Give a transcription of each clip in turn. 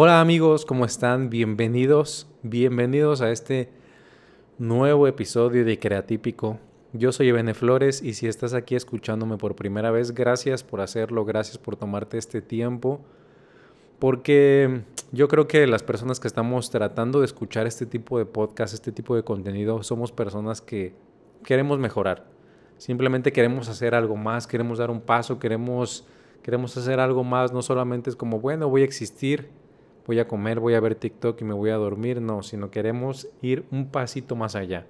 Hola amigos, ¿cómo están? Bienvenidos, bienvenidos a este nuevo episodio de Creatípico. Yo soy Ebene Flores y si estás aquí escuchándome por primera vez, gracias por hacerlo, gracias por tomarte este tiempo, porque yo creo que las personas que estamos tratando de escuchar este tipo de podcast, este tipo de contenido, somos personas que queremos mejorar. Simplemente queremos hacer algo más, queremos dar un paso, queremos, queremos hacer algo más, no solamente es como, bueno, voy a existir voy a comer, voy a ver TikTok y me voy a dormir, no, sino queremos ir un pasito más allá.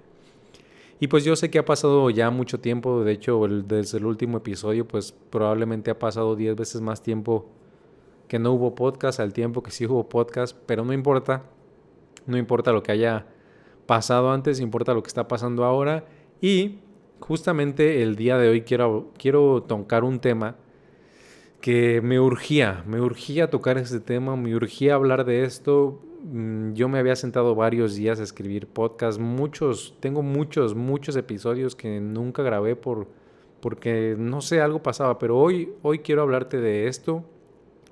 Y pues yo sé que ha pasado ya mucho tiempo, de hecho desde el último episodio pues probablemente ha pasado 10 veces más tiempo que no hubo podcast al tiempo que sí hubo podcast, pero no importa, no importa lo que haya pasado antes, importa lo que está pasando ahora. Y justamente el día de hoy quiero, quiero un tema que me urgía, me urgía tocar este tema, me urgía hablar de esto. Mm, yo me había sentado varios días a escribir podcast, muchos, tengo muchos, muchos episodios que nunca grabé por, porque no sé, algo pasaba, pero hoy, hoy quiero hablarte de esto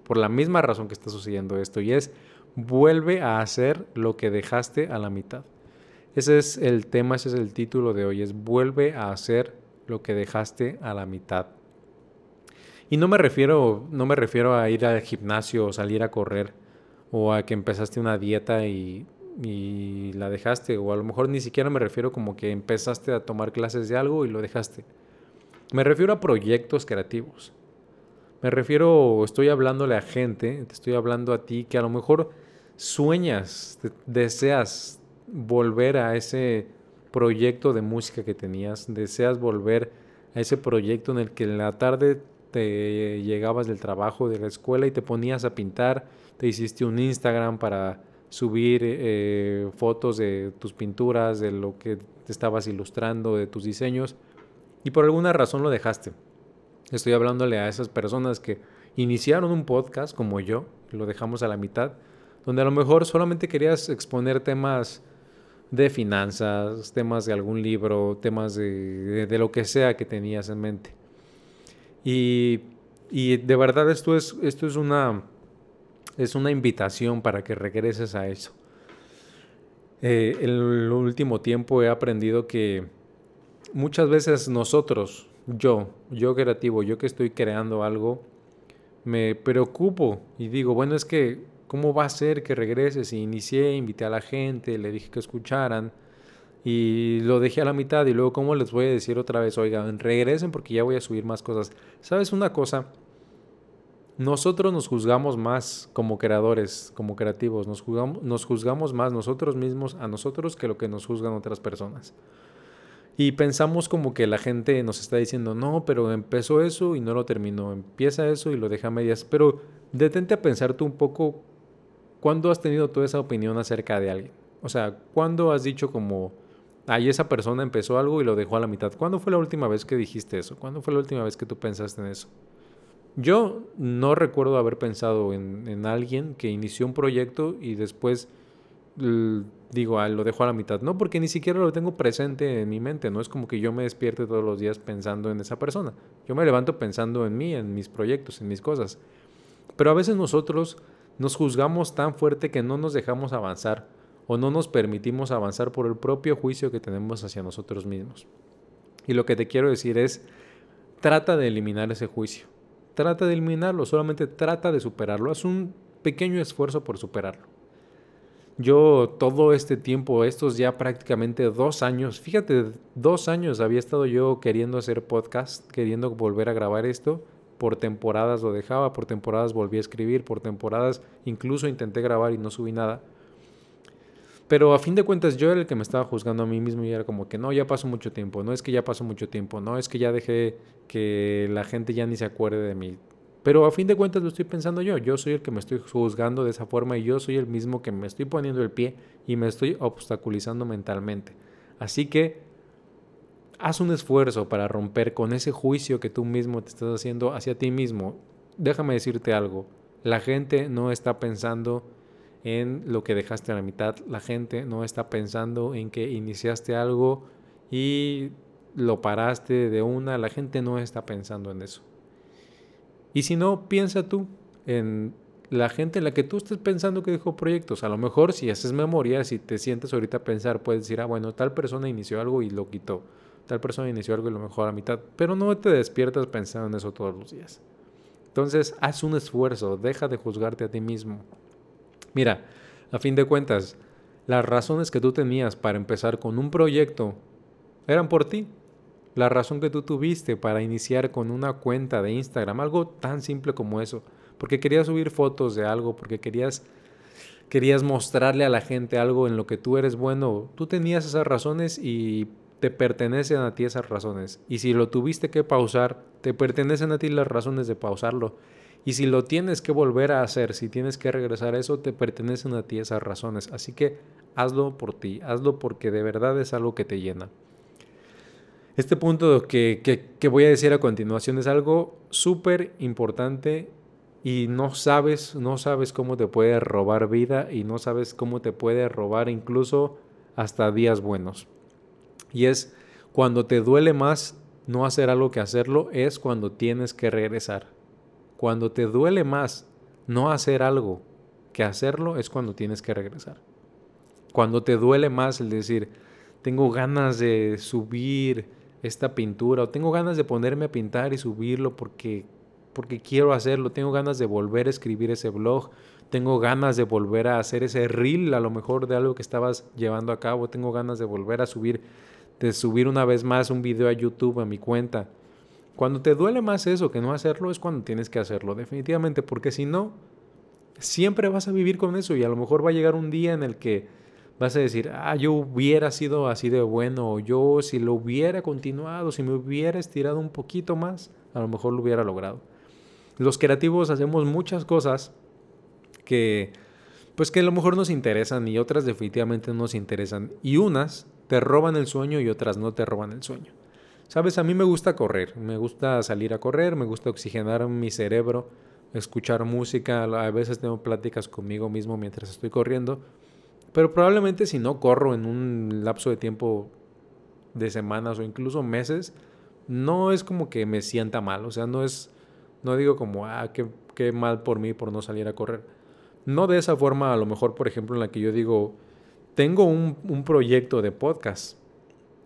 por la misma razón que está sucediendo esto y es vuelve a hacer lo que dejaste a la mitad. Ese es el tema, ese es el título de hoy, es vuelve a hacer lo que dejaste a la mitad. Y no me refiero, no me refiero a ir al gimnasio o salir a correr o a que empezaste una dieta y, la dejaste o a lo mejor ni siquiera me refiero como que empezaste a tomar clases de algo y lo dejaste. Me refiero a proyectos creativos. Me refiero, estoy hablándole a gente, te estoy hablando a ti que a lo mejor sueñas, deseas volver a ese proyecto de música que tenías, deseas volver a ese proyecto en el que en la tarde te llegabas del trabajo, de la escuela y te ponías a pintar, te hiciste un Instagram para subir eh, fotos de tus pinturas, de lo que te estabas ilustrando, de tus diseños, y por alguna razón lo dejaste. Estoy hablándole a esas personas que iniciaron un podcast como yo, lo dejamos a la mitad, donde a lo mejor solamente querías exponer temas de finanzas, temas de algún libro, temas de lo que sea que tenías en mente. Y, de verdad esto es, esto es, una, es una invitación para que regreses a eso. Eh, en el último tiempo he aprendido que muchas veces nosotros, yo, yo creativo, yo que estoy creando algo, me preocupo y digo, bueno, es que, ¿cómo va a ser que regreses? Y inicié, invité a la gente, le dije que escucharan y lo dejé a la mitad y luego cómo les voy a decir otra vez, oigan, regresen porque ya voy a subir más cosas. ¿Sabes una cosa? Nosotros nos juzgamos más como creadores, como creativos, nos juzgamos, nos juzgamos más nosotros mismos a nosotros que lo que nos juzgan otras personas. Y pensamos como que la gente nos está diciendo, no, pero empezó eso y no lo terminó, empieza eso y lo deja a medias. Pero detente a pensar tú un poco, ¿cuándo has tenido toda esa opinión acerca de alguien? O sea, ¿cuándo has dicho como, ahí esa persona empezó algo y lo dejó a la mitad. ¿Cuándo fue la última vez que dijiste eso? ¿Cuándo fue la última vez que tú pensaste en eso? Yo no recuerdo haber pensado en, alguien que inició un proyecto y después digo, ah, lo dejó a la mitad. No, porque ni siquiera lo tengo presente en mi mente. No es como que yo me despierte todos los días pensando en esa persona. Yo me levanto pensando en mí, en mis proyectos, en mis cosas. Pero a veces nosotros nos juzgamos tan fuerte que no nos dejamos avanzar o no nos permitimos avanzar por el propio juicio que tenemos hacia nosotros mismos. Y lo que te quiero decir es, trata de eliminar ese juicio. Trata de eliminarlo, solamente trata de superarlo. Haz un pequeño esfuerzo por superarlo. Yo todo este tiempo, estos ya prácticamente dos años, fíjate, dos años había estado yo queriendo hacer podcast, queriendo volver a grabar esto. Por temporadas lo dejaba, por temporadas volví a escribir, por temporadas incluso intenté grabar y no subí nada. Pero a fin de cuentas yo era el que me estaba juzgando a mí mismo y era como que no, ya pasó mucho tiempo, no es que ya pasó mucho tiempo, no es que ya dejé que la gente ya ni se acuerde de mí. Pero a fin de cuentas lo estoy pensando yo, yo soy el que me estoy juzgando de esa forma y yo soy el mismo que me estoy poniendo el pie y me estoy obstaculizando mentalmente. Así que haz un esfuerzo para romper con ese juicio que tú mismo te estás haciendo hacia ti mismo. Déjame decirte algo, la gente no está pensando en lo que dejaste a la mitad. La gente no está pensando en que iniciaste algo y lo paraste de una. La gente no está pensando en eso. Y si no, piensa tú en la gente en la que tú estés pensando que dejó proyectos. A lo mejor si haces memoria, si te sientes ahorita a pensar, puedes decir, ah, bueno, tal persona inició algo y lo quitó. Tal persona inició algo y lo mejor a la mitad. Pero no te despiertas pensando en eso todos los días. Entonces, haz un esfuerzo, deja de juzgarte a ti mismo. Mira, a fin de cuentas, las razones que tú tenías para empezar con un proyecto eran por ti. La razón que tú tuviste para iniciar con una cuenta de Instagram, algo tan simple como eso, porque querías subir fotos de algo, porque querías querías mostrarle a la gente algo en lo que tú eres bueno, tú tenías esas razones y te pertenecen a ti esas razones. Y si lo tuviste que pausar, te pertenecen a ti las razones de pausarlo. Y si lo tienes que volver a hacer, si tienes que regresar a eso, te pertenecen a ti esas razones. Así que hazlo por ti, hazlo porque de verdad es algo que te llena. Este punto que, que, voy a decir a continuación es algo súper importante y no sabes, no sabes cómo te puede robar vida y no sabes cómo te puede robar incluso hasta días buenos. Y es cuando te duele más no hacer algo que hacerlo, es cuando tienes que regresar. Cuando te duele más no hacer algo que hacerlo, es cuando tienes que regresar. Cuando te duele más el decir, tengo ganas de subir esta pintura o tengo ganas de ponerme a pintar y subirlo porque porque quiero hacerlo, tengo ganas de volver a escribir ese blog, tengo ganas de volver a hacer ese reel a lo mejor de algo que estabas llevando a cabo, tengo ganas de volver a subir de subir una vez más un video a YouTube a mi cuenta. Cuando te duele más eso que no hacerlo es cuando tienes que hacerlo, definitivamente, porque si no siempre vas a vivir con eso y a lo mejor va a llegar un día en el que vas a decir, ah, yo hubiera sido así de bueno, o yo si lo hubiera continuado, si me hubiera estirado un poquito más, a lo mejor lo hubiera logrado. Los creativos hacemos muchas cosas que, pues que a lo mejor nos interesan y otras definitivamente no nos interesan. Y unas te roban el sueño y otras no te roban el sueño. Sabes, a mí me gusta correr, me gusta salir a correr, me gusta oxigenar mi cerebro, escuchar música, a veces tengo pláticas conmigo mismo mientras estoy corriendo pero probablemente si no corro en un lapso de tiempo de semanas o incluso meses, no es como que me sienta mal. O sea, no es, no digo como, ah, qué, qué mal por mí por no salir a correr. No de esa forma, a lo mejor, por ejemplo, en la que yo digo, tengo un, un proyecto de podcast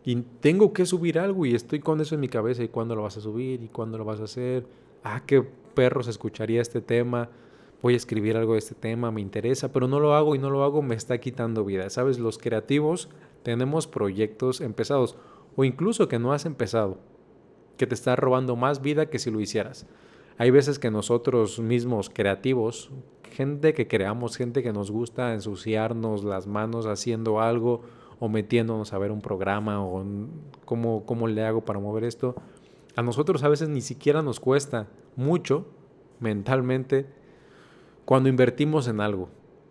y tengo que subir algo y estoy con eso en mi cabeza y cuándo lo vas a subir y cuándo lo vas a hacer. Ah, qué perros escucharía este tema voy a escribir algo de este tema, me interesa, pero no lo hago y no lo hago, me está quitando vida. Sabes, los creativos tenemos proyectos empezados o incluso que no has empezado, que te está robando más vida que si lo hicieras. Hay veces que nosotros mismos creativos, gente que creamos, gente que nos gusta ensuciarnos las manos haciendo algo o metiéndonos a ver un programa o cómo, cómo le hago para mover esto, a nosotros a veces ni siquiera nos cuesta mucho mentalmente cuando invertimos en algo.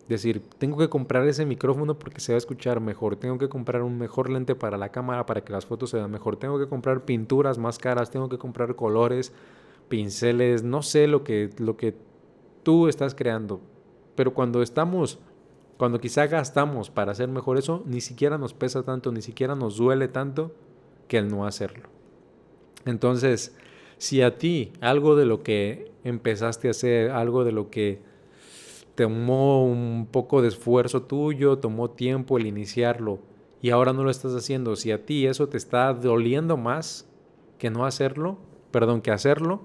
Decir, tengo que comprar ese micrófono porque se va a escuchar mejor, tengo que comprar un mejor lente para la cámara para que las fotos se vean mejor, tengo que comprar pinturas más caras, tengo que comprar colores, pinceles, no sé lo que, lo que tú estás creando. Pero cuando estamos, cuando quizá gastamos para hacer mejor eso, ni siquiera nos pesa tanto, ni siquiera nos duele tanto que el no hacerlo. Entonces, si a ti algo de lo que empezaste a hacer, algo de lo que tomó un poco de esfuerzo tuyo, tomó tiempo el iniciarlo y ahora no lo estás haciendo, si a ti eso te está doliendo más que no hacerlo, perdón, que hacerlo,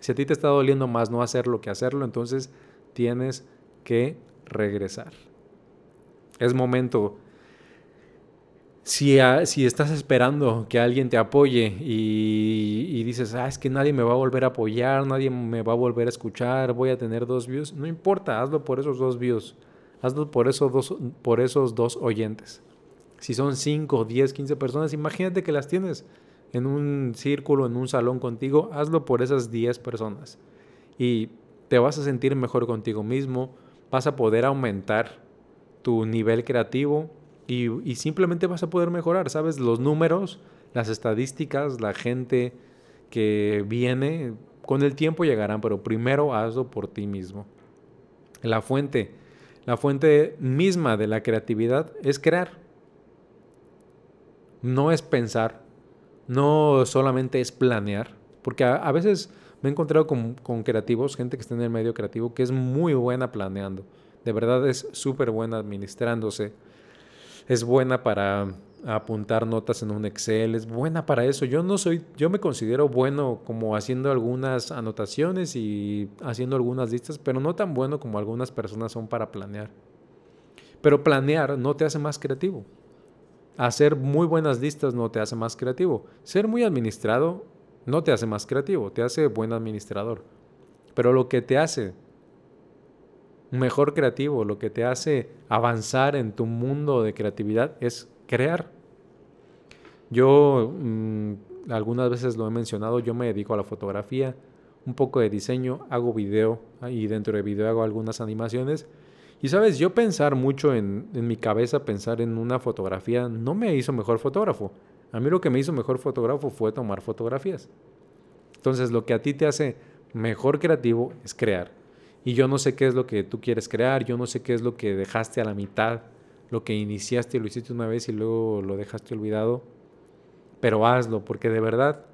si a ti te está doliendo más no hacerlo que hacerlo, entonces tienes que regresar. Es momento si, si, estás esperando que alguien te apoye y, dices, ah, es que nadie me va a volver a apoyar, nadie me va a volver a escuchar, voy a tener dos views, no importa, hazlo por esos dos views, hazlo por esos dos, por esos dos oyentes. Si son 5, 10, 15 personas, imagínate que las tienes en un círculo, en un salón contigo, hazlo por esas 10 personas. Y te vas a sentir mejor contigo mismo, vas a poder aumentar tu nivel creativo, y, simplemente vas a poder mejorar, ¿sabes? Los números, las estadísticas, la gente que viene, con el tiempo llegarán, pero primero hazlo por ti mismo. La fuente, la fuente misma de la creatividad es crear. No es pensar, no solamente es planear, porque a, veces Me he encontrado con, con creativos, gente que está en el medio creativo, que es muy buena planeando. De verdad es súper buena administrándose. Es buena para apuntar notas en un Excel, es buena para eso. Yo no soy, yo me considero bueno como haciendo algunas anotaciones y haciendo algunas listas, pero no tan bueno como algunas personas son para planear. Pero planear no te hace más creativo. Hacer muy buenas listas no te hace más creativo. Ser muy administrado no te hace más creativo, te hace buen administrador. Pero lo que te hace mejor creativo, lo que te hace avanzar en tu mundo de creatividad es crear. Yo mm, algunas veces lo he mencionado, yo me dedico a la fotografía, un poco de diseño, hago video y dentro de video hago algunas animaciones. Y sabes, yo pensar mucho en, en mi cabeza, pensar en una fotografía, no me hizo mejor fotógrafo. A mí lo que me hizo mejor fotógrafo fue tomar fotografías. Entonces, lo que a ti te hace mejor creativo es crear. Y yo no sé qué es lo que tú quieres crear, yo no sé qué es lo que dejaste a la mitad, lo que iniciaste y lo hiciste una vez y luego lo dejaste olvidado. Pero hazlo, porque de verdad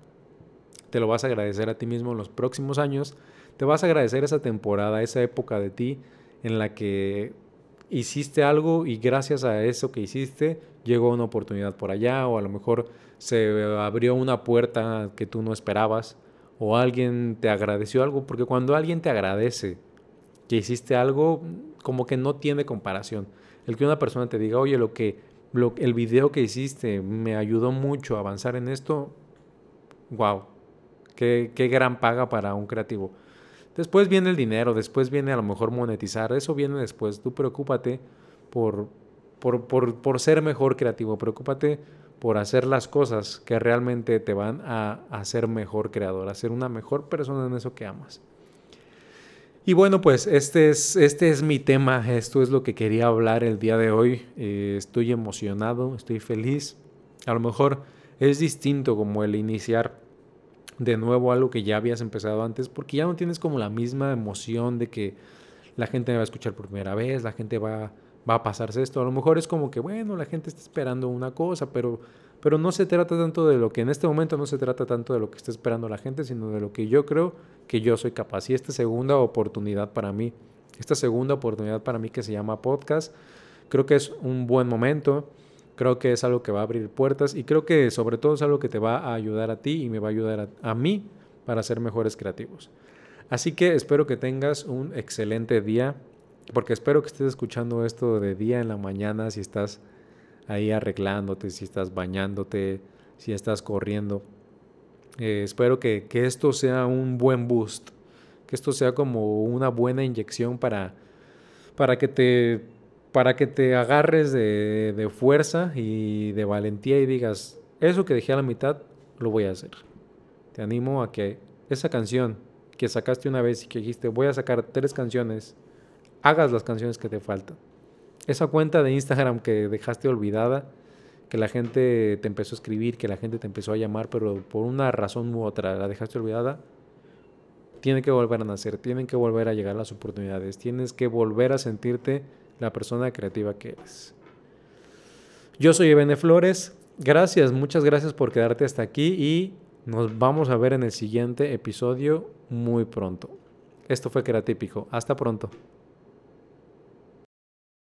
te lo vas a agradecer a ti mismo en los próximos años. Te vas a agradecer esa temporada, esa época de ti en la que hiciste algo y gracias a eso que hiciste llegó una oportunidad por allá o a lo mejor se abrió una puerta que tú no esperabas o alguien te agradeció algo, porque cuando alguien te agradece que hiciste algo, como que no tiene comparación. El que una persona te diga, oye, lo que, el video que hiciste me ayudó mucho a avanzar en esto, wow, qué, qué gran paga para un creativo. Después viene el dinero, después viene a lo mejor monetizar, eso viene después. Tú preocúpate por, por, por, por ser mejor creativo, preocúpate por hacer las cosas que realmente te van a hacer mejor creador, a ser una mejor persona en eso que amas. Y bueno, pues este es, este es mi tema, esto es lo que quería hablar el día de hoy. Eh, estoy emocionado, estoy feliz. A lo mejor es distinto como el iniciar de nuevo algo que ya habías empezado antes, porque ya no tienes como la misma emoción de que la gente me va a escuchar por primera vez, la gente va, va a pasarse esto. A lo mejor es como que, bueno, la gente está esperando una cosa, pero pero no se trata tanto de lo que en este momento no se trata tanto de lo que está esperando la gente, sino de lo que yo creo que yo soy capaz. Y esta segunda oportunidad para mí, esta segunda oportunidad para mí que se llama podcast, creo que es un buen momento, creo que es algo que va a abrir puertas y creo que sobre todo es algo que te va a ayudar a ti y me va a ayudar a, a mí para ser mejores creativos. Así que espero que tengas un excelente día, porque espero que estés escuchando esto de día en la mañana si estás ahí arreglándote, si estás bañándote, si estás corriendo. Eh, espero que, esto sea un buen boost, que esto sea como una buena inyección para, para, que, te, para que te agarres de, de fuerza y de valentía y digas, eso que dejé a la mitad, lo voy a hacer. Te animo a que esa canción que sacaste una vez y que dijiste, voy a sacar tres canciones, hagas las canciones que te faltan esa cuenta de Instagram que dejaste olvidada, que la gente te empezó a escribir, que la gente te empezó a llamar, pero por una razón u otra la dejaste olvidada, tiene que volver a nacer, tienen que volver a llegar las oportunidades, tienes que volver a sentirte la persona creativa que eres. Yo soy Ebene Flores, gracias, muchas gracias por quedarte hasta aquí y nos vamos a ver en el siguiente episodio muy pronto. Esto fue Creatípico, hasta pronto.